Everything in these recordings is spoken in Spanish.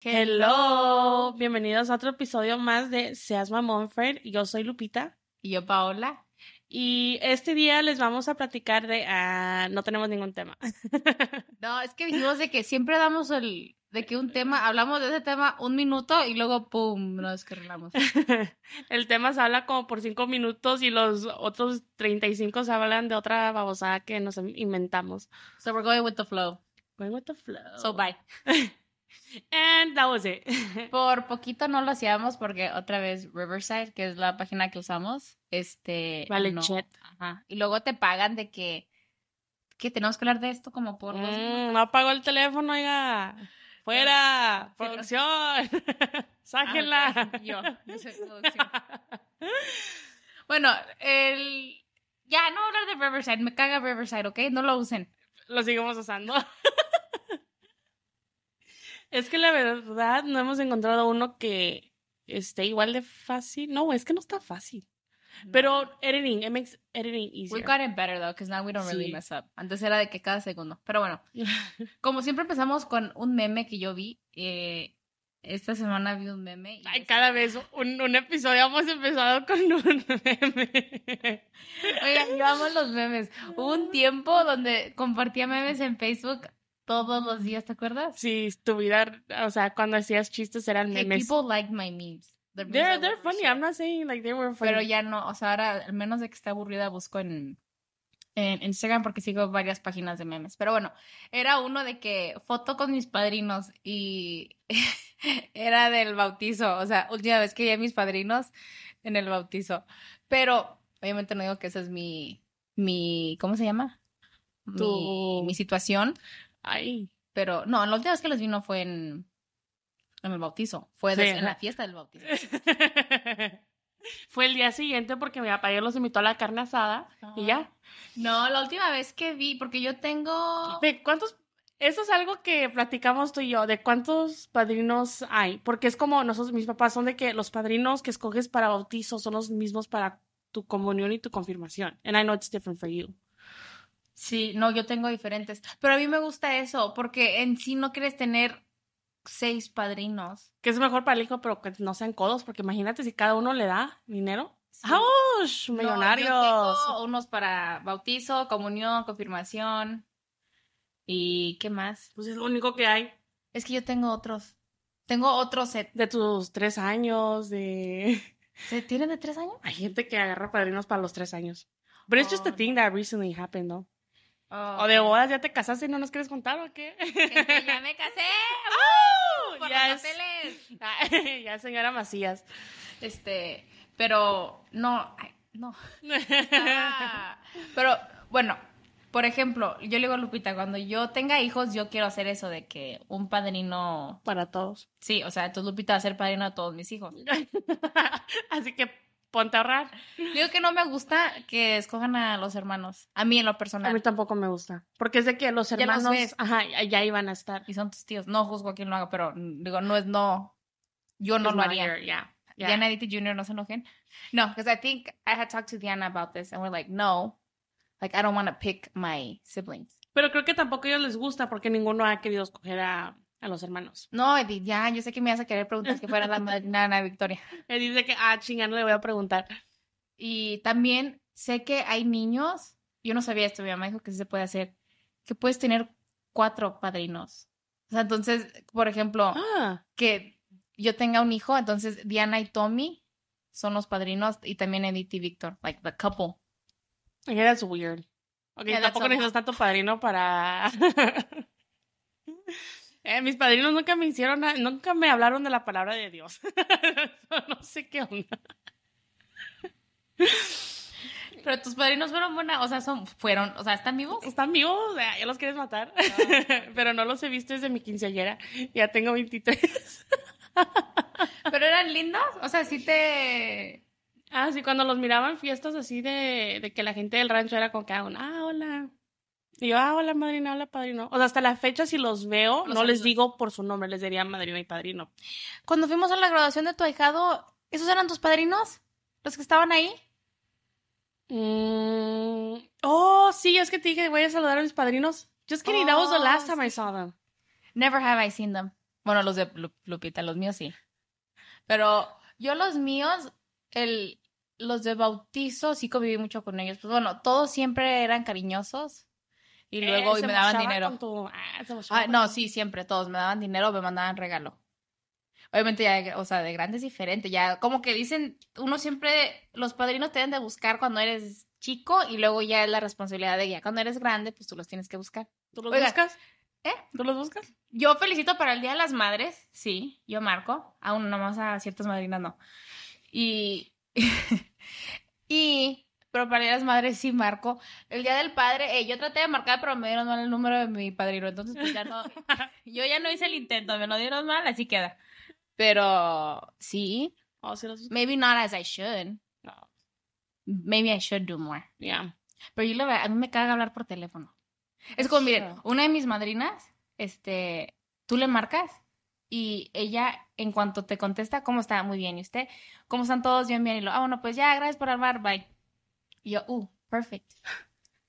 Hello, bienvenidos a otro episodio más de Seas Mamón Yo soy Lupita. Y yo Paola. Y este día les vamos a platicar de... ah, no tenemos ningún tema. no, es que dijimos de que siempre damos el... De que un tema, hablamos de ese tema un minuto y luego ¡pum! nos descarrilamos. el tema se habla como por cinco minutos y los otros 35 se hablan de otra babosada que nos inventamos. So we're going with the flow. Going with the flow. So bye. And that was it. Por poquito no lo hacíamos porque otra vez Riverside, que es la página que usamos, este... Vale, chat. Ajá. Y luego te pagan de que... Que tenemos que hablar de esto como por... Mm, no apagó el teléfono, oiga. ¡Fuera! ¡Producción! ¡Sáquenla! Ah, yo, yo soy producción. bueno, el... Ya, no hablar de Riverside. Me caga Riverside, ¿ok? No lo usen. Lo seguimos usando. Es que la verdad no hemos encontrado uno que esté igual de fácil. No, es que no está fácil. Pero editing, it makes editing easier. We got it better though, because now we don't really mess up. Antes era de que cada segundo. Pero bueno, como siempre empezamos con un meme que yo vi. Eh, esta semana vi un meme. Ay, cada vez un, un, episodio hemos empezado con un meme. Oigan, yo amo los memes. Hubo un tiempo donde compartía memes en Facebook todos los días, ¿te acuerdas? Sí, tu vida, o sea, cuando hacías chistes eran memes. people like my memes. they're, they're funny, I'm not saying like they were funny. Pero ya no, o sea, ahora, al menos de que esté aburrida, busco en, en Instagram porque sigo varias páginas de memes. Pero bueno, era uno de que foto con mis padrinos y era del bautizo, o sea, última vez que vi a mis padrinos en el bautizo. Pero obviamente no digo que esa es mi, mi, ¿cómo se llama? Mi, mi situación, Ay. Pero no, la última vez que les vino fue en, en el bautizo. Fue en la fiesta del bautizo. fue el día siguiente porque mi papá los invitó a la carne asada y ya. No, la última vez que vi, porque yo tengo. ¿De cuántos? Eso es algo que platicamos tú y yo, de cuántos padrinos hay. Porque es como nosotros, mis papás son de que los padrinos que escoges para bautizo son los mismos para tu comunión y tu confirmación. And I know it's different for you. Sí, no, yo tengo diferentes. Pero a mí me gusta eso, porque en sí no quieres tener seis padrinos. Que es mejor para el hijo, pero que no sean codos, porque imagínate si cada uno le da dinero. Sí. Millonarios. tengo unos para bautizo, comunión, confirmación. ¿Y qué más? Pues es lo único que hay. Es que yo tengo otros. Tengo otros set. De tus tres años, de. ¿Se tienen de tres años? Hay gente que agarra padrinos para los tres años. But it's just a oh, thing that recently happened, ¿no? o de bodas ya te casaste y no nos quieres contar o qué? ya me casé. ¡Oh! ya es, ya señora Macías. Este, pero no, no. pero bueno, por ejemplo, yo le digo a Lupita, cuando yo tenga hijos, yo quiero hacer eso de que un padrino para todos. Sí, o sea, entonces Lupita va a ser padrino de todos mis hijos. Así que ponte a ahorrar. Digo que no me gusta que escojan a los hermanos. A mí en lo personal. A mí tampoco me gusta. Porque es de que los hermanos ya, ajá, ya iban a estar. Y son tus tíos. No juzgo a quien lo haga, pero digo, no es no. Yo no lo haría. Yeah. Diana Edith Jr. no se enojen. No, because I think I had talked to Diana about this and we're like, no. Like, I don't want to pick my siblings. Pero creo que tampoco a ellos les gusta porque ninguno ha querido escoger a a los hermanos. No, Edith, ya, yo sé que me vas a querer preguntar que fuera la madrina Ana Victoria. Edith dice que, ah, chingando le voy a preguntar. Y también sé que hay niños, yo no sabía esto, mi mamá dijo que sí se puede hacer, que puedes tener cuatro padrinos. O sea, entonces, por ejemplo, ah. que yo tenga un hijo, entonces Diana y Tommy son los padrinos y también Edith y Víctor, like the couple. Yeah, that's weird. Ok, tampoco necesitas tanto padrino para... Eh, mis padrinos nunca me hicieron, nunca me hablaron de la palabra de Dios. no sé qué onda. Pero tus padrinos fueron buenas, o sea, son, fueron, o sea, ¿están vivos? Están vivos, ya los quieres matar. Ah, Pero no los he visto desde mi quinceañera. Ya tengo 23. Pero eran lindos, o sea, sí te... Ah, sí, cuando los miraban fiestas así de, de que la gente del rancho era con que, ah, hola, y yo, ah, hola madrina, hola padrino. O sea, hasta la fecha si los veo, no les digo por su nombre, les diría madrina y padrino. Cuando fuimos a la graduación de tu ahijado, ¿esos eran tus padrinos? ¿Los que estaban ahí? Mm, oh, sí, es que te dije, voy a saludar a mis padrinos. Just kidding, that was the last oh, time I saw them. Never have I seen them. Bueno, los de Lu- Lupita, los míos sí. Pero yo los míos, el, los de bautizo, sí conviví mucho con ellos. Pues bueno, todos siempre eran cariñosos. Y luego Eh, y se me daban dinero. tu- ah, Ah, no, sí, siempre, todos me daban dinero o me mandaban regalo. Obviamente ya, de- o sea, de grande es diferente, ya como que dicen, uno siempre, los padrinos te deben de buscar cuando eres chico y luego ya es la responsabilidad de ya cuando eres grande, pues tú los tienes que buscar. ¿Tú los Oiga, buscas? ¿eh? ¿Tú los buscas? Yo felicito para el Día de las Madres, sí, yo marco, aún nomás a ciertas madrinas no. Y, y, pero para de las Madres sí marco. El Día del Padre, eh, yo traté de marcar, pero me dieron mal el número de mi padrino, entonces pues ya no, yo ya no hice el intento, me lo dieron mal, así queda. Pero sí, Oh, sí los buscas. maybe not as I should. No. Maybe I should do more. Yeah. Pero yo la verdad, a mí me caga hablar por teléfono. Es como, miren, una de mis madrinas, este, tú le marcas y ella, en cuanto te contesta, ¿cómo está? Muy bien. ¿Y usted? ¿Cómo están todos? Bien, bien. Y lo, ah, bueno, pues ya, gracias por hablar, bye. Y yo, uh, perfect.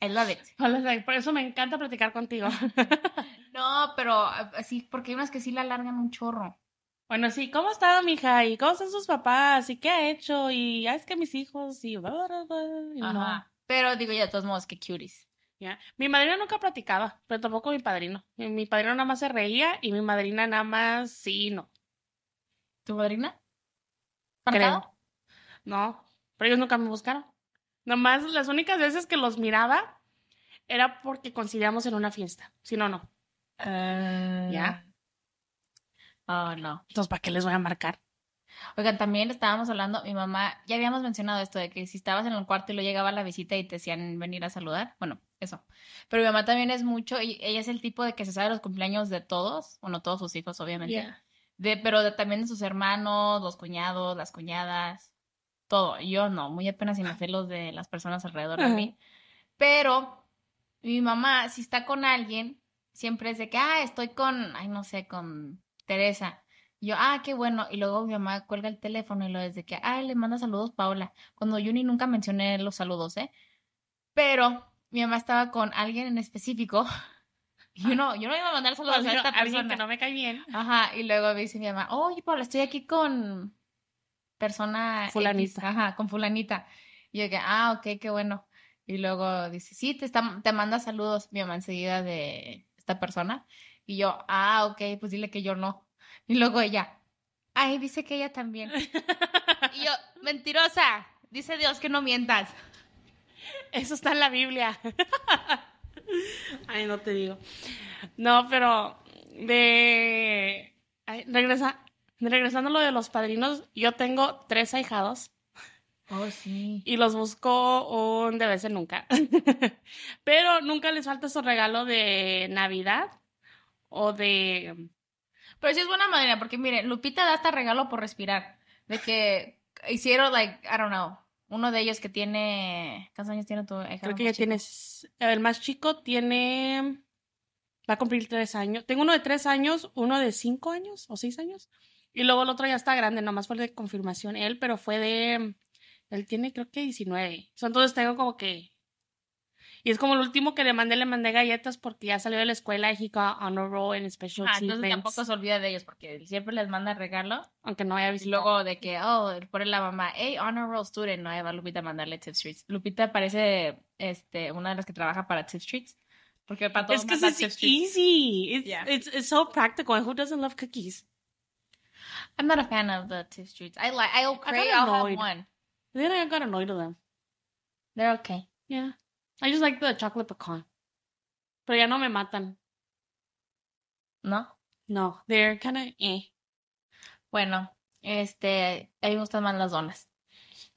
I love it. Por eso me encanta platicar contigo. No, pero ah, así, porque hay unas que sí la alargan un chorro. Bueno, sí, ¿cómo ha estado, mija? ¿Y cómo están sus papás? ¿Y qué ha hecho? Y ya es que mis hijos, y bla, bla, bla, y no. Pero digo, ya, de todos modos, que cuties. Ya. Mi madrina nunca platicaba, pero tampoco mi padrino. Mi, mi padrino nada más se reía y mi madrina nada más sí y no. ¿Tu madrina? Creo. ¿Marcado? No, pero ellos nunca me buscaron. Nomás las únicas veces que los miraba era porque coincidíamos en una fiesta. Si no, no. ¿Ya? Oh, no. Entonces, ¿para qué les voy a marcar? Oigan, también estábamos hablando, mi mamá, ya habíamos mencionado esto de que si estabas en el cuarto y lo llegaba la visita y te decían venir a saludar, bueno, eso. Pero mi mamá también es mucho, y ella es el tipo de que se sabe los cumpleaños de todos, bueno, todos sus hijos, obviamente, Yeah. de, pero de- también de sus hermanos, los cuñados, las cuñadas, todo. Yo no, muy apenas si me sé los de las personas alrededor de mí. Pero mi mamá, si está con alguien, siempre es de que, ah, estoy con, ay, no sé, con Teresa. Y yo, ah, qué bueno. Y luego mi mamá cuelga el teléfono y lo es de que, ah, le manda saludos Paula. Cuando yo ni nunca mencioné los saludos, ¿eh? Pero mi mamá estaba con alguien en específico. Y yo no, yo no iba a mandar saludos a esta alguien persona. que no me cae bien. Ajá, y luego me dice mi mamá, oye, Paula, estoy aquí con persona X". Fulanita. Ajá, con fulanita. Y yo que, ah, ok, qué bueno. Y luego dice, sí, te, está, te manda saludos mi mamá enseguida de esta persona. Y yo, ah, ok, pues dile que yo no. Y luego ella, ay, dice que ella también. Y yo, mentirosa, dice Dios que no mientas. Eso está en la Biblia. Ay, no te digo. No, pero de ay, regresa, regresando a lo de los padrinos, yo tengo tres ahijados Oh, sí. y los busco un de vez en nunca. Pero nunca les falta su regalo de Navidad o de Pero sí es buena manera, porque mire, Lupita da hasta regalo por respirar. De que hicieron, like, I don't know, uno de ellos que tiene. ¿Cuántos años tiene tu hija creo que ya chico? tienes el más chico tiene va a cumplir tres años. Tengo uno de tres años, uno de cinco años o seis años. Y luego el otro ya está grande, nomás fue de confirmación él, pero fue de él tiene creo que 19. So, entonces tengo como que y es como el último que le mandé, le mandé galletas porque ya salió de la escuela y he got honor roll en special Ah, entonces tampoco se olvida de ellos, porque siempre les manda regalo. aunque no haya Y visto. luego de que, oh, pone la mamá, hey, honor roll student, no, ahí va Lupita a mandarle tip streets. Lupita parece este, una de las que trabaja para tip streets. Porque para todos Es que streets. easy. It's, Yeah. it's, it's so practical. Who doesn't love cookies? I'm not a fan of the tip streets. I like, I'll crave, I'll have one. Then I got annoyed with them. They're okay. Yeah. I just like the chocolate pecan. Pero ya no me matan. ¿No? No, they're kind of eh. Bueno, este, a mí me gustan más las donas.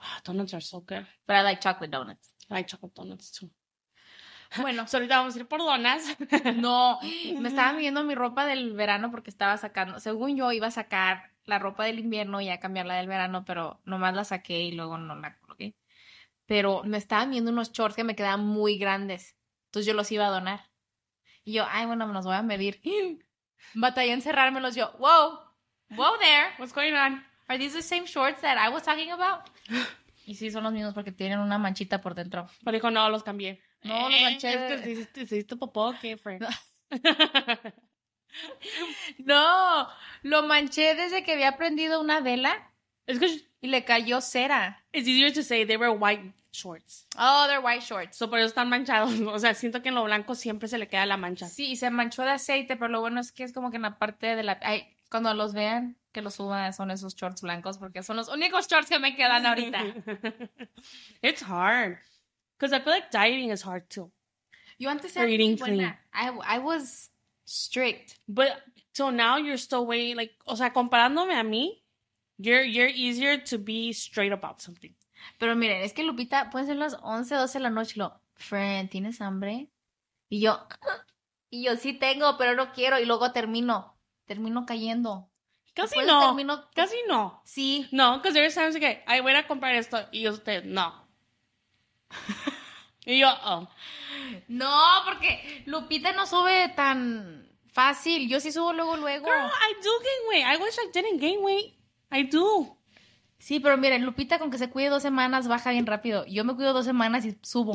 Ah, donuts are so good. But I like chocolate donuts. I like chocolate donuts too. Bueno, So ahorita vamos a ir por donas. no, me estaba midiendo mi ropa del verano porque estaba sacando, según yo iba a sacar la ropa del invierno y a cambiarla del verano, pero nomás la saqué y luego no la coloqué. Pero me estaba viendo unos shorts que me quedaban muy grandes, entonces yo los iba a donar. Y yo, ay, bueno, me los voy a medir. Batallé en cerrármelos yo, wow, wow there, What's going on? are these the same shorts that I was talking about? Y sí, son los mismos porque tienen una manchita por dentro. Pero dijo, no, los cambié. No, los Eh, manché Es de- que hiciste popó, ¿qué fue? No, lo manché desde que había aprendido una vela y le cayó cera. it's easier to say they were white shorts. Oh, they're white shorts. So por eso están manchados. O sea, siento que en lo blanco siempre se le queda la mancha. Sí, y se manchó de aceite, pero lo bueno es que es como que en la parte de la... Ay, cuando los vean, que los suban son esos shorts blancos, porque son los únicos shorts que me quedan ahorita. it's hard. Because I feel like dieting is hard too. Yo antes era muy buena. I, I was strict. But so now you're still way like, o sea, comparándome a mí, you're you're easier to be straight about something. Pero miren, es que Lupita, pueden ser las 11, 12 de la noche y lo, friend, ¿tienes hambre? Y yo, y yo sí tengo, pero no quiero. Y luego termino, termino cayendo. Casi Después no. termino- Casi no. Sí, No, because there's times que, ay, voy a comprar esto y usted, no. Y yo, oh. no, porque Lupita no sube tan fácil. Yo sí subo luego, luego. Girl, I do gain weight. I wish I didn't gain weight. I do. Sí, pero miren, Lupita con que se cuide dos semanas baja bien rápido. Yo me cuido dos semanas y subo.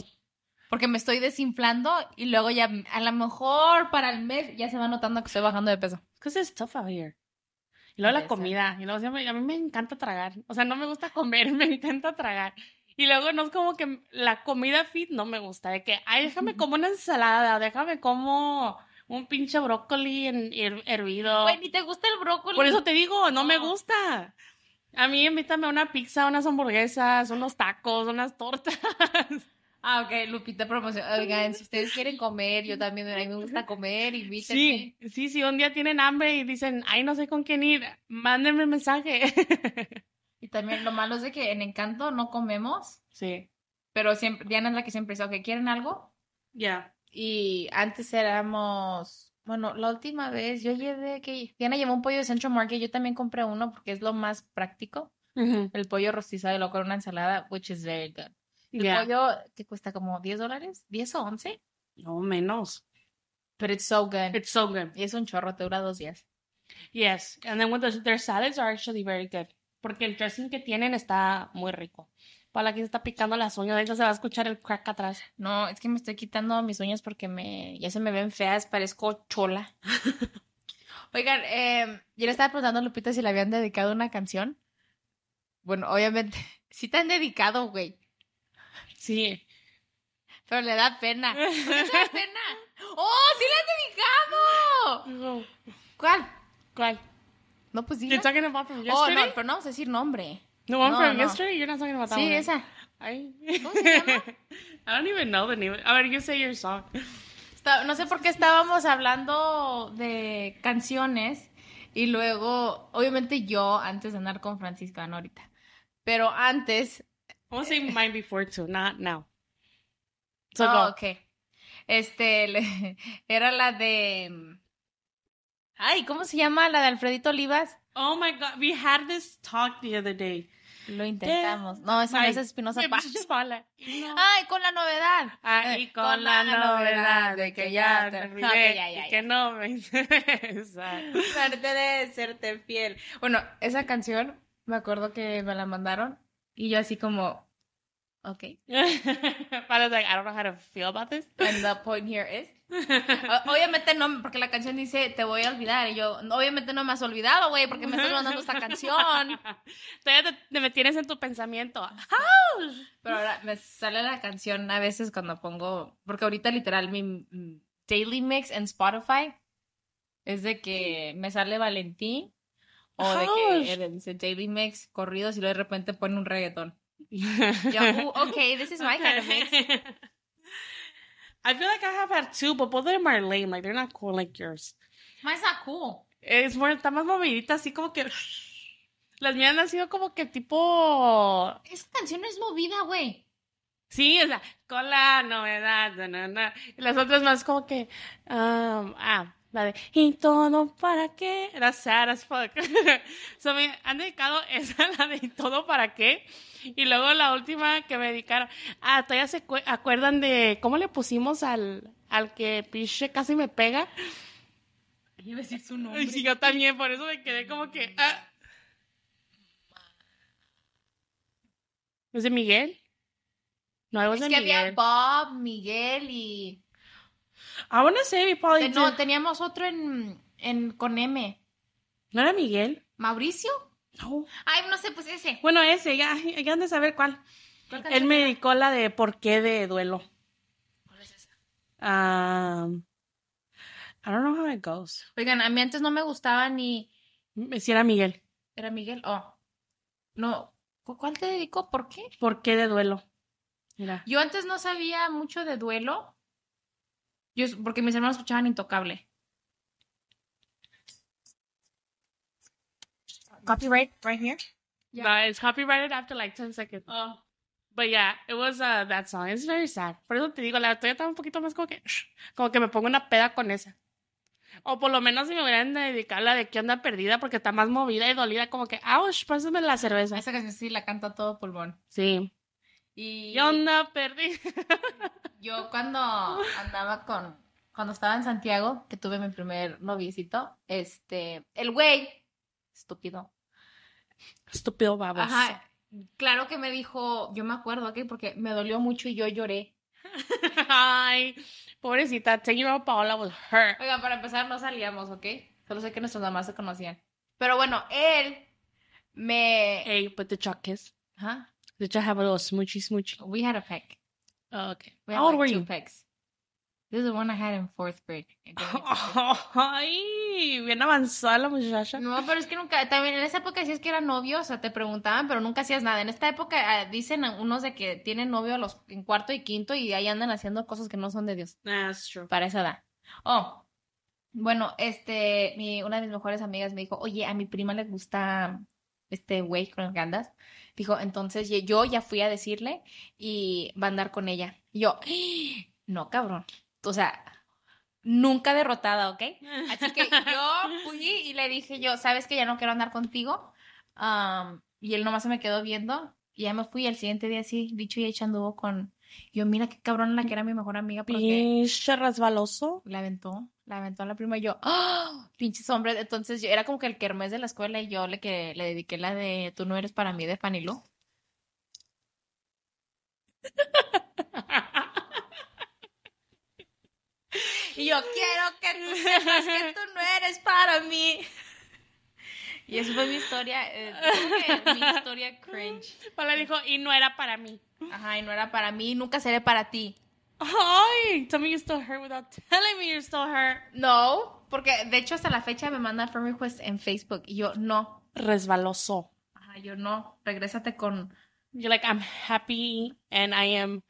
Porque me estoy desinflando y luego ya, a lo mejor para el mes ya se va notando que estoy bajando de peso. Because it's tough out here. Y luego la comida. Y luego siempre- a mí me encanta tragar. O sea, no me gusta comer, me encanta tragar. Y luego no es como que la comida fit no me gusta. De que, ay, déjame como una ensalada, déjame como un pinche brócoli en- her- hervido. Güey, ni te gusta el brócoli. Por eso te digo, no me No. gusta. A mí invítame a una pizza, unas hamburguesas, unos tacos, unas tortas. Ah, ok, Lupita promoción. Oigan, si ustedes quieren comer, yo también, a mí me gusta comer, invítenme. Sí, sí, sí, un día tienen hambre y dicen, ay, no sé con quién ir, mándenme un mensaje. Y también lo malo es de que en Encanto no comemos, sí, pero siempre, Diana es la que siempre dice, ok, ¿quieren algo? ya. Y antes éramos, bueno, la última vez yo llevé que Diana llevó un pollo de Central Market, yo también compré uno porque es lo más práctico, el pollo rostizado y luego con una ensalada, which is very good. El pollo que cuesta como 10 dólares, 10 o 11, No menos. but it's so good. It's so good. Y es un chorro, te dura dos días. Yes. And then with the, their salads are actually very good. Porque el dressing que tienen está muy rico. Para la que se está picando las uñas, de hecho se va a escuchar el crack atrás. No, es que me estoy quitando mis uñas porque me ya se me ven feas, parezco chola. Oigan, eh, yo le estaba preguntando a Lupita si le habían dedicado una canción. Bueno, obviamente, sí te han dedicado, güey, Sí. pero le da pena. ¿Por qué te da pena? ¡Oh, sí le han dedicado! ¿Cuál? ¿Cuál? No, pues sí. You're talking about from Oh, yesterday? no, pero no vamos a decir nombre. The one No, from no. yesterday? You're not talking about that Sí, one. esa. Ay. ¿Cómo se llama? I don't even know the name. A ver, you say your song. Está- no sé por qué estábamos hablando de canciones y luego, obviamente yo antes de andar con Francisco, no ahorita, pero antes, I want to say mine before too, not now. So oh, go. ok, este, era la de, ay, ¿cómo se llama? La de Alfredito Olivas. Oh my god, we had this talk the other day. Lo intentamos. No, esa no Ay, es Espinosa Paz. No. Ay, con la novedad. Ah, y Eh, con, la, novedad de que ya te olvidé Ok, ya, ya, y que no me interesa. Suerte de serte fiel. Bueno, esa canción, me acuerdo que me la mandaron y yo así como, ok. Paula's like, I don't know how to feel about this. And the point here is. Obviamente no, porque la canción dice te voy a olvidar. Y yo, obviamente no me has olvidado, güey, porque me estás mandando esta canción. Todavía te, te me tienes en tu pensamiento. Pero ahora me sale la canción a veces cuando pongo, porque ahorita literal mi daily mix en Spotify es de que me sale Valentín o de que dice daily mix corridos y luego de repente pone un reggaetón. Yo, "Ooh, okay, this is my kind of mix. I feel like I have had two, but both of them are lame. Like they're not cool like yours. Mine's not cool. Es more, está más movidita, así como que. Las mías han sido como que tipo. Esa canción es movida, güey. Sí, o sea, con la novedad. na, na, las otras más como que. um, ah, la de. ¿Y todo para qué? Era sad as fuck. so me han dedicado esa, la de ¿Y todo para qué? Y luego la última que me dedicaron. Ah, todavía se cue- acuerdan de cómo le pusimos al, al que piche casi me pega. Iba a decir su nombre. Sí, yo también, por eso me quedé como que. ah. ¿Es de Miguel? No, Es de que había. Bob, Miguel y... I wanna say probably no, teníamos otro en... en, con M. ¿No era Miguel? ¿Mauricio? No. Ay, no sé, pues ese. Bueno, ese, ya, ya han de saber cuál. ¿Cuál Él me dedicó la de por qué de duelo. ¿Cuál es esa? Um, I don't know how it goes. Oigan, a mí antes no me gustaba ni... Si era Miguel. ¿Era Miguel? Oh. No. ¿Cu- ¿Cuál te dedicó? ¿Por qué? ¿Por qué de duelo? Mira. Yo antes no sabía mucho de duelo. Yo, porque mis hermanos escuchaban Intocable. Copyright right here. Yeah. No, it's copyrighted after like 10 seconds. Oh. But yeah, it was uh, that song. It's very sad. Por eso te digo, la estoy estaba un poquito más como que, como que me pongo una peda con esa. O por lo menos si me hubieran dedicado la de qué onda perdida porque está más movida y dolida, como que, ouch, pásame la cerveza. Esa canción sí la canta a todo pulmón. Sí. Y ¿Qué onda perdida? yo cuando andaba con, cuando estaba en Santiago, que tuve mi primer noviecito, este, el güey, estúpido, Estúpido babos. Ajá. Claro que me dijo, yo me acuerdo, ¿ok? Porque me dolió mucho y yo lloré. Ay, pobrecita, out Paola was hurt. Oiga, para empezar no salíamos, ¿ok? Solo sé que nuestras mamás se conocían. Pero bueno, él me... Hey, but the chuck kiss. Ajá. Did you have a little smoochy smoochy? We had a peck. Oh, okay. We How old like were two you? pecks. This is the one I had in fourth grade. Ay, bien avanzada la muchacha. No, pero es que nunca, también en esa época decías que eran novios, o sea, te preguntaban, pero nunca hacías nada. En esta época ah, dicen unos de que tienen novio a los, en cuarto y quinto y ahí andan haciendo cosas que no son de Dios. That's true. para esa edad. Oh, bueno, este, mi, una de mis mejores amigas me dijo, oye, a mi prima le gusta este güey con el que andas. Dijo, entonces yo ya fui a decirle y va a andar con ella. Y yo, "Ah, no, cabrón. O sea, nunca derrotada, ¿ok? Así que yo fui y le dije yo, ¿sabes que ya no quiero andar contigo? Y él nomás se me quedó viendo y ya me fui. El siguiente día sí, dicho y hecho anduvo con... Yo, mira qué cabrón la que era mi mejor amiga Pinche resbaloso. la aventó, la aventó a la prima y yo, ¡ah! Pinches hombres. Entonces yo era como que el kermés de la escuela y yo le, que, le dediqué la de Tú no eres para mí de Fanny Y yo quiero que tú sepas que tú no eres para mí. Y esa fue mi historia, eh, que mi historia cringe. Paola dijo, y no era para mí. Ajá, y no era para mí, nunca seré para ti. Ay, tell me you're still hurt without telling me you're still hurt. No, porque de hecho hasta la fecha me mandan friend request en Facebook y yo no. Resbaloso. Ajá, yo no. Regrésate con. You're like, I'm happy and I am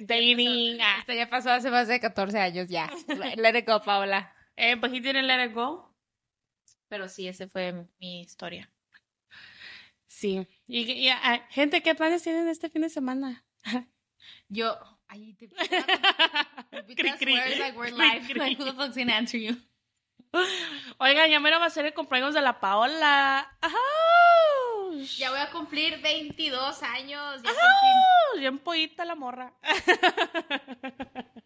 dating. Ah. Esto ya pasó hace más de 14 años ya. Let it go, Paola. Eh, but he didn't let it go. Pero sí, esa fue mi historia. Sí. Y, y, ah, gente, ¿qué planes tienen este fin de semana? Yo. Ay, te Cri, cri. swears like we're Cri, live. cri. Like, who the fuck's gonna answer you? Oigan, ya mero va a ser el cumpleaños de la Paola. ¡Ajá! Ya voy a cumplir 22 años. Ya. Bien pollita la morra.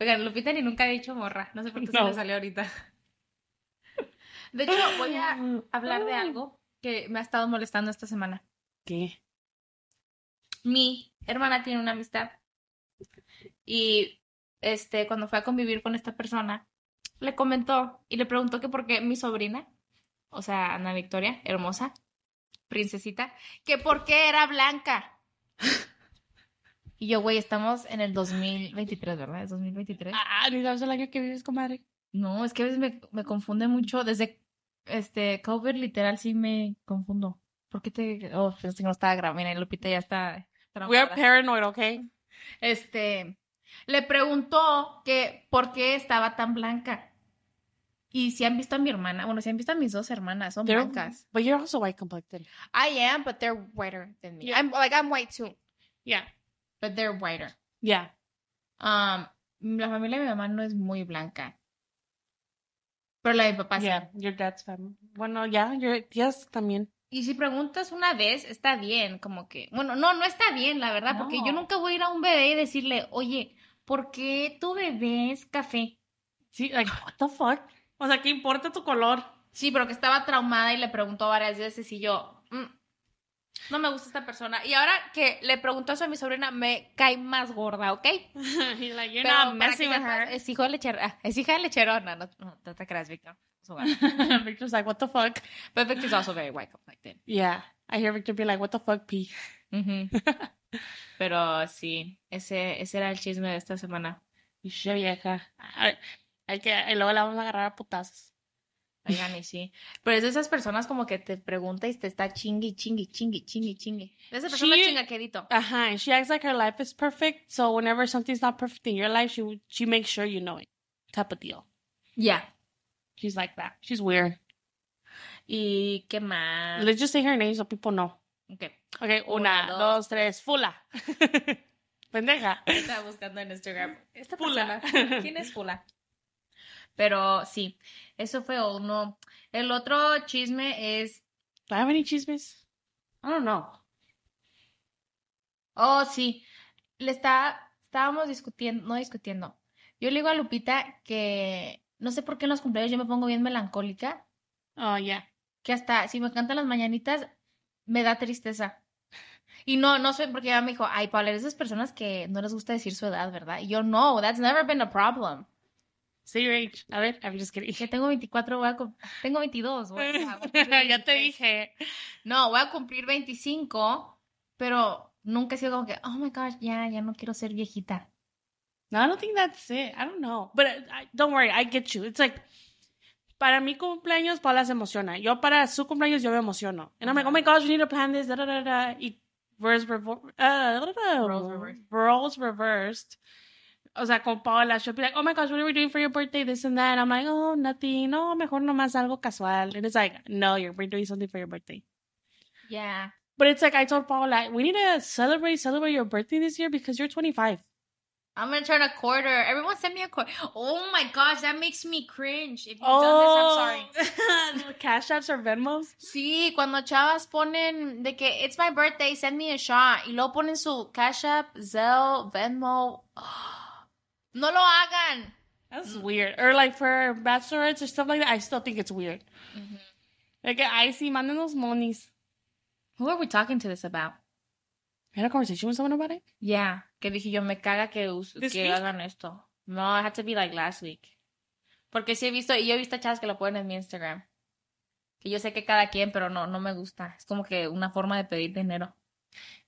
Oigan, Lupita ni nunca ha dicho morra. No sé por qué se le salió ahorita. De hecho, voy a hablar de algo que me ha estado molestando esta semana. ¿Qué? mi hermana tiene una amistad y este cuando fue a convivir con esta persona le comentó y le preguntó que por qué mi sobrina, o sea, Ana Victoria, hermosa, princesita, que por qué era blanca. Y yo, güey, estamos en el 2023, ¿verdad? ¿Es 2023? Ah, ni sabes el año que vives, comadre. No, es que a veces me, me confunde mucho. Desde este COVID, literal, sí me confundo. ¿Por qué te.? Oh, pensé que no estaba grabando. Mira, Lupita ya está. We are paranoid, okay? Este. Le preguntó que por qué estaba tan blanca. Y si han visto a mi hermana, bueno, si han visto a mis dos hermanas, son They're- blancas. But you're also white complected. I am, but they're whiter than me. Yeah. I'm like I'm white too, Yeah. but they're whiter. Yeah. Um, la familia de mi mamá no es muy blanca. Pero la de mi papá sí. Yeah, your dad's family. Bueno, ya, your tías también. Y si preguntas una vez, está bien, como que, bueno, no, no está bien, la verdad, porque yo nunca voy a ir a un bebé y decirle, oye, ¿por qué tu bebé es café? Sí, like, what the fuck? O sea, ¿qué importa tu color? Sí, pero que estaba traumada y le preguntó varias veces y yo, mm, No me gusta esta persona. Y ahora que le preguntó eso a mi sobrina, me cae más gorda, ¿ok? Like, with sepas, her. Es hijo de lechero. ah, Es hija de lechero. No, no, no, no te creas, Víctor. So. Victor's like, what the fuck? But Victor's also very white complected. Yeah. I hear Victor be like, what the fuck, P. Ujú. Pero sí, ese, ese era el chisme de esta semana. Pinche vieja. Ay, Hay que, y luego la vamos a agarrar a putazos. Oigan, y sí. Pero es de esas personas como que te pregunta y te está chingue, chingue, chingue, chingue, chingue. De esa persona She- chingaquedito. Uh-huh. And she acts like her life is perfect. So whenever something's not perfect in your life, she she makes sure you know it. Type of deal. Ya. She's like that. She's weird. ¿Y qué más? Let's just say her name so people know. Ok. Okay, Una, una, dos. dos, tres, fula. Pendeja. Estaba buscando en Instagram. Esta Fula. persona. ¿Quién es Fula? Pero sí, eso fue uno. El otro chisme es. Have any chismes? I don't know. Oh, sí. Le está. Estábamos discutiendo. No discutiendo. Yo le digo a Lupita que. No sé por qué en los cumpleaños yo me pongo bien melancólica. Oh, yeah. Que hasta si me cantan las mañanitas, me da tristeza. Y no, no sé, porque ella me dijo, ay, Paula, eres esas personas que no les gusta decir su edad, ¿verdad? Y yo, no, that's never been a problem. Say your age. A ver, I'm just kidding. Que tengo 24, voy a tengo 22. voy a- ya te 23. dije. No, voy a cumplir 25, pero nunca he sido como que, oh my gosh, ya, ya no quiero ser viejita. No, I don't think that's it. I don't know. But uh, I, don't worry, I get you. It's like, para mi cumpleaños, Paula se emociona. Yo para su cumpleaños, yo me emociono. And I'm like, oh my gosh, we need to plan this, da, da, da, da. Y revo- uh, da, da, da. Roles reversed. Roles reversed. O sea, con Paula, she'll be like, oh my gosh, what are we doing for your birthday? This and that. And I'm like, oh, nothing. No, mejor nomás algo casual. And it's like, no, you're we're doing something for your birthday. Yeah. But it's like, I told Paula, we need to celebrate, celebrate your birthday this year because you're 25. I'm gonna turn a quarter. Everyone send me a quarter. Oh my gosh, that makes me cringe. If you've Oh, done this, I'm sorry. Oh, cash apps or Venmos. Sí, cuando chavas ponen de que it's my birthday, send me a shot. Y luego ponen su Cash App, Zelle, Venmo. Oh. No lo hagan. That's weird. Or like for bachelorettes or stuff like that, I still think it's weird. Like I see mándenos monies. Who are we talking to this about? I had a conversation with someone about it. Yeah, que dije yo, me caga que, This que week? hagan esto. No, it had to be like last week. Porque sí he visto, y yo he visto chavas que lo ponen en mi Instagram. Que yo sé que cada quien, pero no, no me gusta. Es como que una forma de pedir dinero.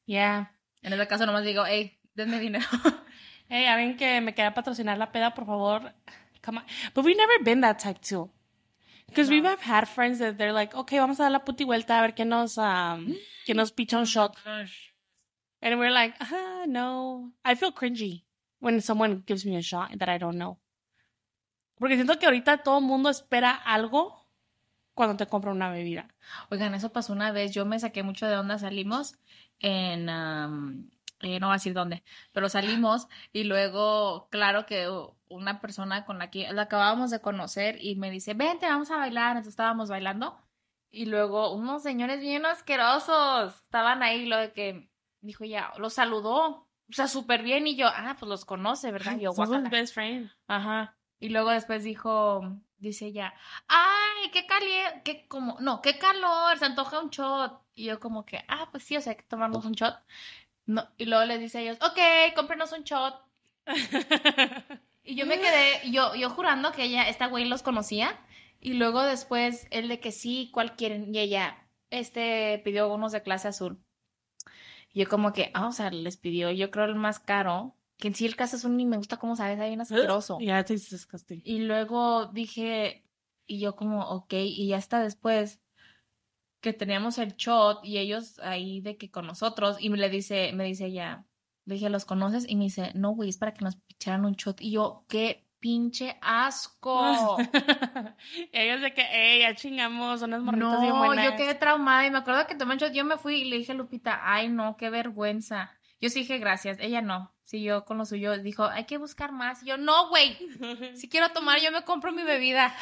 Yeah. En ese caso nomás digo, hey, denme dinero. Hey, alguien que me quiera patrocinar la peda, por favor. Come on. But we've never been that type too. Because we've have had friends that they're like, okay, vamos a dar la puti vuelta a ver quién nos, um, quién nos picha un shot. And we're like, ah, no. I feel cringy when someone gives me a shot that I don't know. Porque siento que ahorita todo el mundo espera algo cuando te compra una bebida. Oigan, eso pasó una vez. Yo me saqué mucho de onda. Salimos en. am, eh, no voy a decir dónde, pero salimos y luego, claro que una persona con la que la acabábamos de conocer y me dice, vente, vamos a bailar. Entonces estábamos bailando y luego unos señores bien asquerosos estaban ahí. Lo de que dijo ya, los saludó. O sea, súper bien. Y yo, ah, pues los conoce, ¿verdad? Y yo, Somos best friend. Ajá. Y luego después dijo, dice ella, ay, qué caliente, qué como, no, qué calor, se antoja un shot. Y yo como que, ah, pues sí, o sea, hay que tomarnos un shot. No, y luego les dice a ellos, ok, cómprenos un shot. Y yo me quedé, yo, yo jurando que ella, esta güey los conocía. Y luego después él de que sí, ¿cuál quieren? Y ella, este, pidió unos de clase azul. Y yo como que, ah, o sea, les pidió, yo creo el más caro. Que en sí el clase azul ni me gusta cómo sabe, sabe bien asqueroso. tastes disgusting. Y luego dije, y yo como, ok, y ya hasta después que teníamos el shot y ellos ahí de que con nosotros, y me le dice, me dice ella, le dije, ¿los conoces? Y me dice, no, güey, es para que nos echaran un shot. Y yo, qué pinche asco. Ellos de que, hey, ya chingamos, unas morritas bien No, buenas. yo quedé traumada y me acuerdo que tomé un shot, yo me fui y le dije a Lupita, ay no, qué vergüenza. Yo sí dije gracias, ella no. Siguió con lo suyo, dijo, hay que buscar más. Y yo, no, güey, si quiero tomar, yo me compro mi bebida.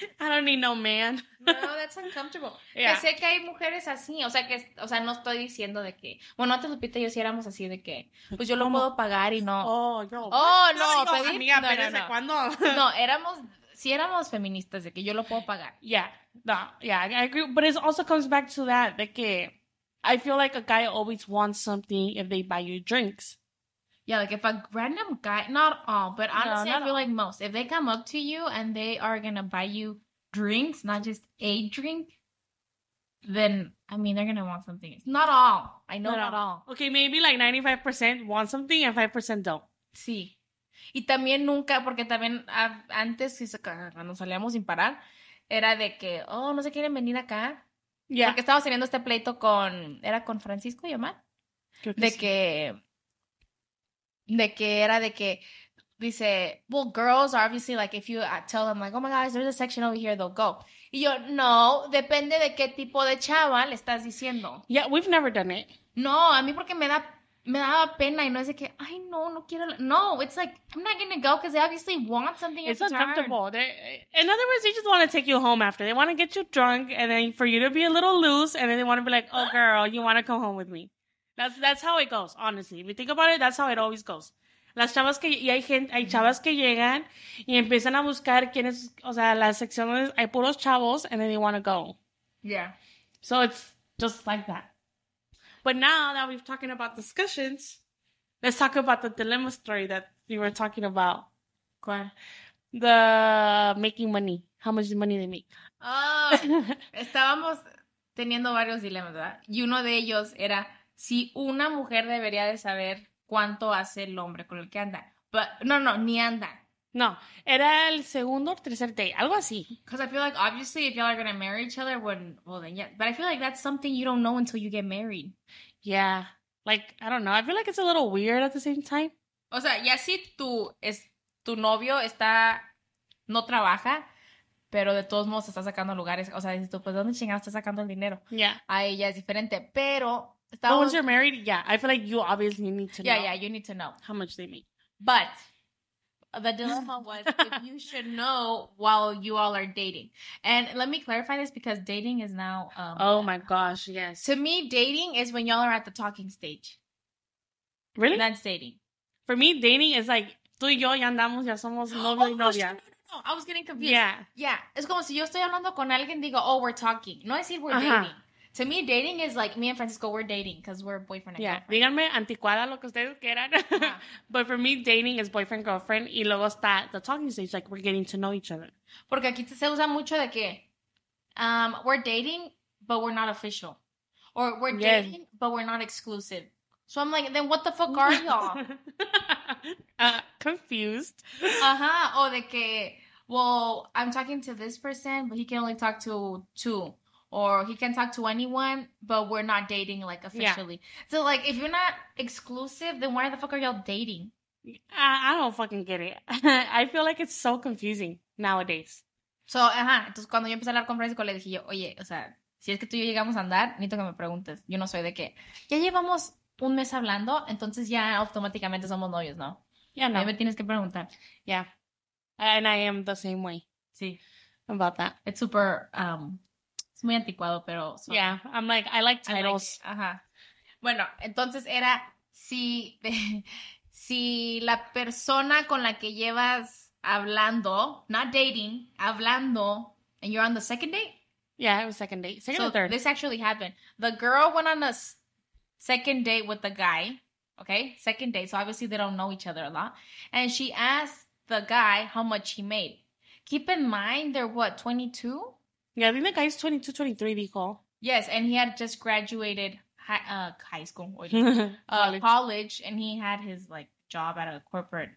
I don't need no man. No, that's uncomfortable. Yeah. Que sé que hay mujeres así, o sea que, o sea, no estoy diciendo de que, bueno, antes Lupita y yo sí éramos así de que, pues yo lo ¿Cómo? puedo pagar y no. Oh, yo. Oh, no, yo, pedir- amiga, no, no, pero ¿desde no. cuándo? No, éramos, sí éramos feministas de que yo lo puedo pagar. Yeah, no, yeah, I agree. But it also comes back to that, de que I feel like a guy always wants something if they buy you drinks. Yeah, like if a random guy, not all, but honestly, I not feel like most, if they come up to you and they are gonna buy you drinks, not just a drink, then I mean they're gonna want something. It's not all. I know Not not all. Okay, maybe like 95% want something and 5% don't. Sí. Y también nunca, porque también antes, cuando salíamos sin parar, era de que, oh, no se quieren venir acá. Yeah. Porque estábamos teniendo este pleito con, era con Francisco y Omar, Creo que de sí. que, de que era de que, dice, well, girls are obviously like, if you uh, tell them like, oh my gosh, there's a section over here, they'll go. Y yo, no, depende de qué tipo de chava le estás diciendo. Yeah, we've never done it. No, a mí porque me da, me daba pena y no es de que, ay, no, no quiero. No, it's like, I'm not gonna go because they obviously want something It's uncomfortable. They're, in other words, they just want to take you home after. They want to get you drunk and then for you to be a little loose and then they want to be like, oh girl, you want to come home with me. That's that's how it goes, honestly. If you think about it, that's how it always goes. Las chavas que, y hay gente, hay chavas que llegan y empiezan a buscar quiénes, o sea, las secciones, hay puros chavos and then they want to go. Yeah. So it's just like that. But now that we've talking about discussions, let's talk about the dilemma story that we were talking about. ¿Cuál? The making money. How much money they make. Oh, estábamos teniendo varios dilemas, ¿verdad? Y uno de ellos era si una mujer debería de saber cuánto hace el hombre con el que anda. But, no, no, ni anda. no, era el segundo o tercer date, algo así. Because I feel like obviously if y'all are gonna marry each other, when well then yeah. But I feel like that's something you don't know until you get married. Yeah. Like, I don't know. I feel like it's a little weird at the same time. O sea, ya si tu es tu novio está no trabaja, pero de todos modos está sacando lugares, o sea, dices tú, pues ¿dónde chingados está sacando el dinero? Yeah. A ella es diferente, pero But once you're married, yeah, I feel like you obviously need to Yeah, know yeah, you need to know. how much they make. But the dilemma was if you should know while you all are dating. And let me clarify this because dating is now um Oh my gosh, yes. to me dating is when y'all are at the talking stage. Really? That's dating. For me, dating is like, tú y yo ya andamos, ya somos novio Oh, no, novia. no, no, I was getting confused. Yeah. Yeah, es como si yo estoy hablando con alguien, digo, oh, we're talking. No decir we're Ajá. dating. To me, dating is like me and Francisco, we're dating because we're boyfriend and Yeah, girlfriend. díganme anticuada lo que ustedes quieran. But for me, dating is boyfriend, girlfriend. Y luego está the talking stage, like we're getting to know each other. Porque aquí se usa mucho de que um, we're dating, but we're not official. Or we're Yes. dating, but we're not exclusive. So I'm like, then what the fuck are y'all? uh, confused. Ajá, o de que, well, I'm talking to this person, but he can only talk to two. Or he can talk to anyone, but we're not dating like Yeah. officially. So like, if you're not exclusive, then why the fuck are y'all dating? I, I don't fucking get it. I feel like it's so confusing nowadays. So, ajá, entonces cuando yo empecé a hablar con Francisco le dije yo, oye, o sea, si es que tú y yo llegamos a andar, necesito que me preguntes. Yo no soy de que, ya llevamos un mes hablando, entonces ya automáticamente somos novios, ¿no? Yeah, A mí no. me tienes que preguntar. Yeah. And I am the same way Sí. about that. It's súper, um, es muy anticuado, pero... so- Yeah, I'm like, I like I like titles. it. Ajá. Bueno, entonces era si, si la persona con la que llevas hablando, not dating, hablando, and you're on the second date. Yeah, it was second date. Second so or third. this actually happened. The girl went on a second date with the guy. Okay, second date. So obviously they don't know each other a lot. And she asked the guy how much he made. Keep in mind they're what 22. Yeah, I think the guy's 22, 23, dijo. Yes, and he had just graduated high, uh, high school. or, uh, College. college. and he had his like job at a corporate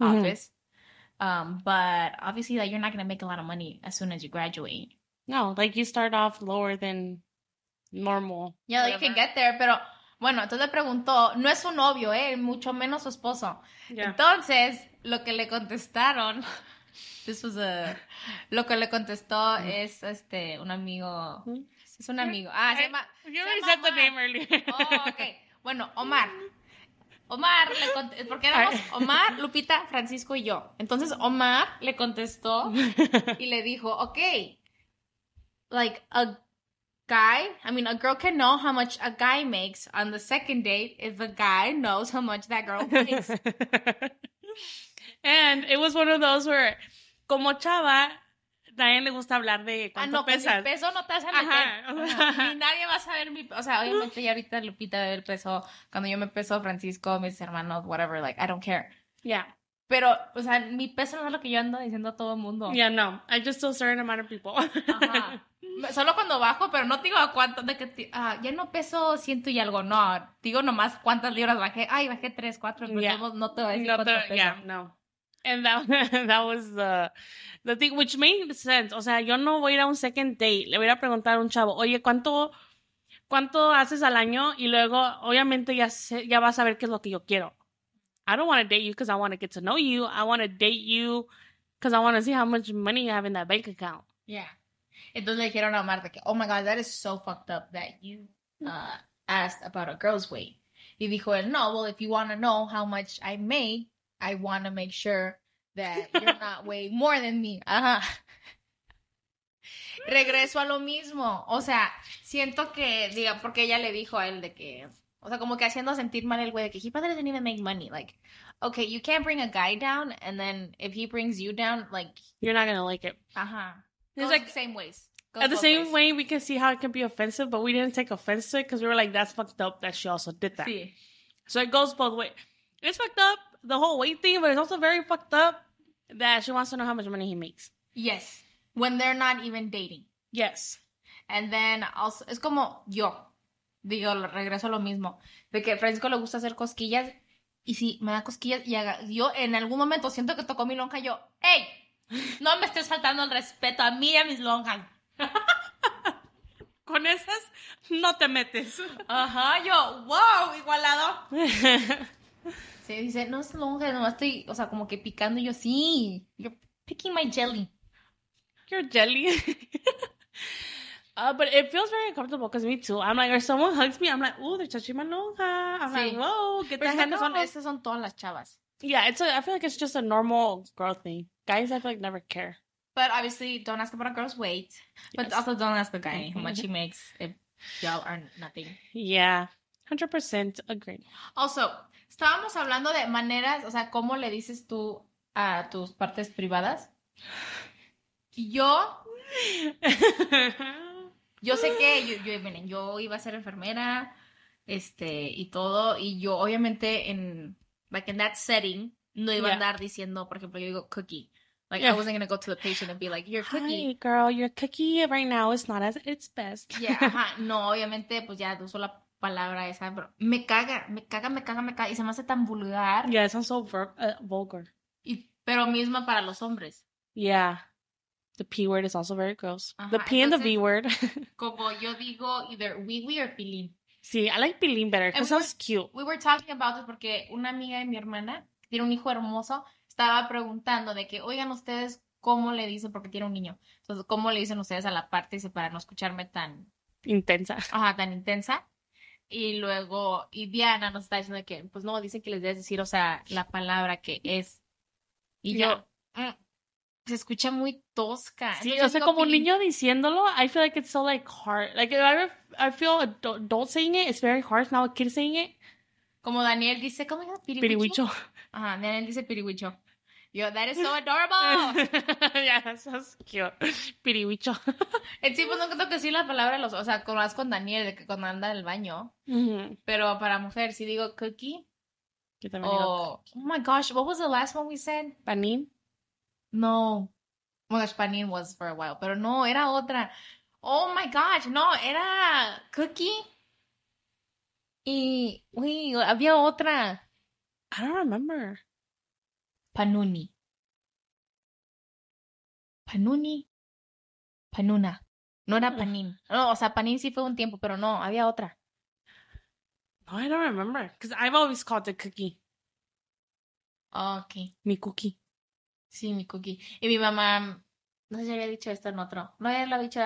Mhm. office. Um, but obviously, like you're not gonna make a lot of money as soon as you graduate. No, like you start off lower than normal. Yeah, like, you can get there, pero bueno, entonces le preguntó, no es su novio, eh, mucho menos su esposo. Yeah. Entonces, lo que le contestaron, this was a, lo que le contestó es este un amigo, es un amigo. Ah, se llama, You already said the name earlier. Oh, ok. Bueno, Omar. Omar le contestó, porque éramos. Omar, Lupita, Francisco y yo. Entonces Omar le contestó y le dijo, ok, like a guy, I mean, a girl can know how much a guy makes on the second date if the guy knows how much that girl makes. and it was one of those where, como chava, nadie le gusta hablar de Ah, cuánto no, pues pesas. peso no te vas a meter. Ajá. Ajá. Ni nadie va a saber mi... O sea, obviamente ya ahorita Lupita ve el peso. Cuando yo me peso, Francisco, mis hermanos, whatever, like, I don't care. Yeah. Pero, o sea, mi peso no es lo que yo ando diciendo a todo el mundo. Yeah, no. I just a certain amount of people. Ajá. Solo cuando bajo, pero no te digo a cuánto, de que ah, ya no peso ciento y algo, no, digo nomás cuántas libras bajé, ay, bajé tres, cuatro, pero Yeah. no, no te voy a decir No, cuánto the- peso. yeah, no. And that, that was the, the thing, which made sense. O sea, yo no voy a ir a un second date. Le voy a preguntar a un chavo, oye, ¿cuánto, cuánto haces al año? Y luego, obviamente, ya, sé- ya vas a ver qué es lo que yo quiero. I don't want to date you because I want to get to know you. I want to date you because I want to see how much money you have in that bank account. Yeah. Entonces le dijeron a Omar de que, oh my god, that is so fucked up that you uh, asked about a girl's weight. Y dijo él, no, well, if you want to know how much I make, I want to make sure that you're not weighing more than me. Ajá. Regreso a lo mismo. O sea, siento que, diga, porque ella le dijo a él de que, o sea, como que haciendo sentir mal el güey de que he doesn't even make money. Like, okay, you can't bring a guy down, and then if he brings you down, like, You're not going to like it. ajá. It's like- the same ways. Goes At the same ways. way, we can see how it can be offensive, but we didn't take offense to it because we were like, that's fucked up that she also did that. Sí. So it goes both ways. It's fucked up, the whole weight thing, but it's also very fucked up that she wants to know how much money he makes. Yes. When they're not even dating. Yes. And then also, es como yo. Digo, regreso a lo mismo. De que a Francisco le gusta hacer cosquillas. Y si me da cosquillas y haga, yo en algún momento siento que tocó mi lonja, yo, ¡Ey! No me estés faltando el respeto a mí y a mis lonjas. Con esas, no te metes. Ajá, yo, wow, igualado. Sí, dice, no es lonja, nomás estoy, o sea, como que picando. Y yo, sí, you're picking my jelly. You're jelly. uh, but it feels very uncomfortable because me too. I'm like, if someone hugs me, I'm like, ooh, they're touching my lonja. I'm like, Sí. whoa, get the heck son, esas son todas las chavas. Yeah, it's a, I feel like it's just a normal girl thing. Guys, I feel like never care. But obviously, don't ask about a girl's weight. But Yes. also, don't ask a guy how Mhm. much he makes if y'all are nothing. Yeah, 100% agree. Also, estábamos hablando de maneras, o sea, cómo le dices tú a tus partes privadas. Yo, yo sé que yo, yo, miren, yo iba a ser enfermera, este, y todo, y yo obviamente en, like in that setting, no iba a Yeah. andar diciendo, por ejemplo, yo digo cookie. Like, Yeah. I wasn't gonna go to the patient and be like, your cookie. Hi, girl, your cookie right now is not at its best. Yeah, ajá, no, obviamente, pues ya uso la palabra esa, pero me caga, me caga, me caga, me caga, y se me hace tan vulgar, yeah, it sounds so uh, vulgar. y, pero misma para los hombres. Yeah. The P word is also very gross. the Ajá, P and the entonces- V word. Como yo digo, either wiwi or pilín. See, I like Pilín better because we sounds cute. We were talking about it porque una amiga de mi hermana, que tiene un hijo hermoso, estaba preguntando de que, oigan ustedes, ¿cómo le dicen? Porque tiene un niño. Entonces, ¿cómo le dicen ustedes a la parte dice, para no escucharme tan, Intensa. ajá, tan intensa? Y luego, y Diana nos está diciendo que, pues no, dicen que les debes decir, o sea, la palabra que es. Y yo, mm, se escucha muy tosca. Sí, Entonces o sea, como un niño diciéndolo, I feel like it's so like hard. Like I, I feel adult, saying it, it's very harsh. Now a kid saying it, Como Daniel dice, ¿cómo se llama? pirihuicho. Ajá, Daniel dice pirihuicho. Yo, that is so adorable. yeah, sounds cute. Pirihuicho. En sí, pues no tengo que decir la palabra, los, o sea, más con Daniel, de que cuando anda en el baño. Mhm. Pero para mujer, si digo cookie Yo también digo o... Oh my gosh, what was the last one we said? panín. No. Oh my gosh, panin was for a while, pero no, era otra. Oh my gosh, no, era cookie. Y, uy, había otra. I don't remember. Panuni. Panuni. Panuna. No era panin. No, o sea, panin sí fue un tiempo, pero no, había otra. No, I don't remember. Because I've always called it cookie. Ok. Mi cookie. Sí, mi cookie. Y mi mamá, no sé si había dicho esto en otro. ¿No ya lo había dicho?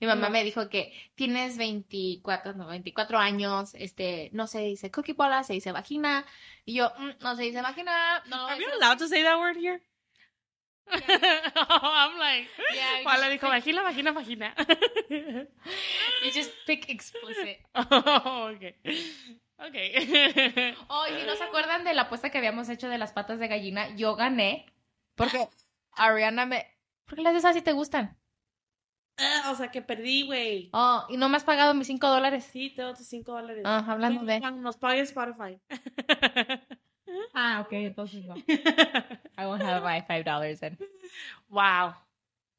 Mi mamá No. me dijo que tienes 24, no, 24 años, este, no se dice cookie bola, se dice vagina. Y yo, "Mm, no se dice vagina. No lo Are you allowed to say that word here? I'm like, Yeah, Paula dijo vagina, vagina, vagina. You just pick explicit. oh, okay. Okay. Oh, y si no se acuerdan de la apuesta que habíamos hecho de las patas de gallina, yo gané. Porque Ariana me, ¿Por qué las esas sí te gustan? Ah, o sea, que perdí, güey. Oh, y no me has pagado mis 5 dólares. Sí, tengo tus 5 dólares. Ah, hablando de. Cuando nos pague Spotify. Ah, ok, entonces no. I won't have my five dollars then. wow.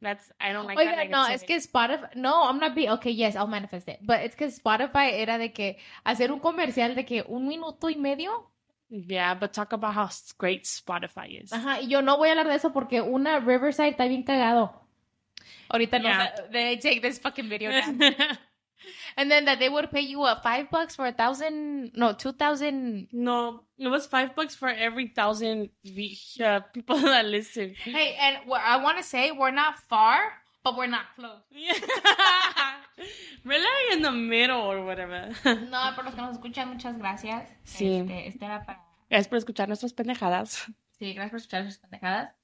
That's, I don't like that Oiga, no, es que Spotify, no, I'm not being, okay, yes, I'll manifest it, but es que Spotify era de que hacer un comercial de que un minuto y medio, Yeah, but talk about how great Spotify is. ajá, y yo no voy a hablar de eso porque una Riverside está bien cagado. Ahorita no, Yeah. sa- they take this fucking video down. And then that they would pay you what, five bucks for a thousand, no, two thousand. no, it was five bucks for every thousand uh, people that listen. Hey, and I want to say, we're not far, but we're not close. Yeah. We're like in the middle or whatever. No, por los que nos escuchan, muchas gracias. Sí. Este, este era para Gracias por escuchar nuestras pendejadas. Sí, gracias por escuchar sus pendejadas.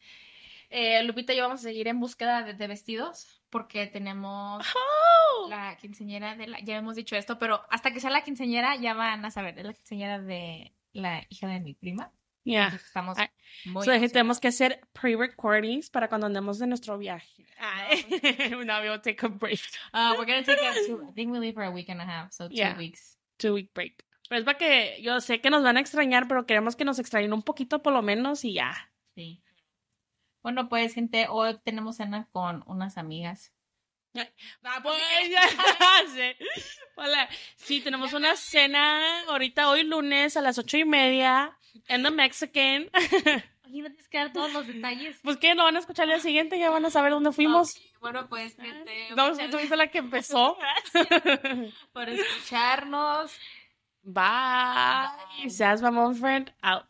Eh, Lupita y yo vamos a seguir en búsqueda de, de vestidos porque tenemos Oh. la quinceñera de la... Ya hemos dicho esto, pero hasta que sea la quinceñera ya van a saber. Es la quinceñera de la hija de mi prima. Yeah. Entonces estamos muy So, tenemos que hacer pre-recordings para cuando andemos de nuestro viaje. Ay. Now we'll take a break. Uh, we're gonna take a two, I think we leave for a week and a half, so two Yeah. weeks. Two week break. Pero es para que yo sé que nos van a extrañar, pero queremos que nos extrañen un poquito por lo menos y ya. Sí. Bueno, pues, gente, hoy tenemos cena con unas amigas. Ah, pues, sí. Hola. Sí, tenemos una cena ahorita hoy lunes a las ocho y media en The Mexican. Aquí no tienes que dar todos los detalles. Pues que lo van a escuchar el día siguiente, ya van a saber dónde fuimos. Ok, Bueno, pues, gente, No, muchas tú fuiste la que empezó. gracias por escucharnos. Bye. Bye. Seas mamón friend out.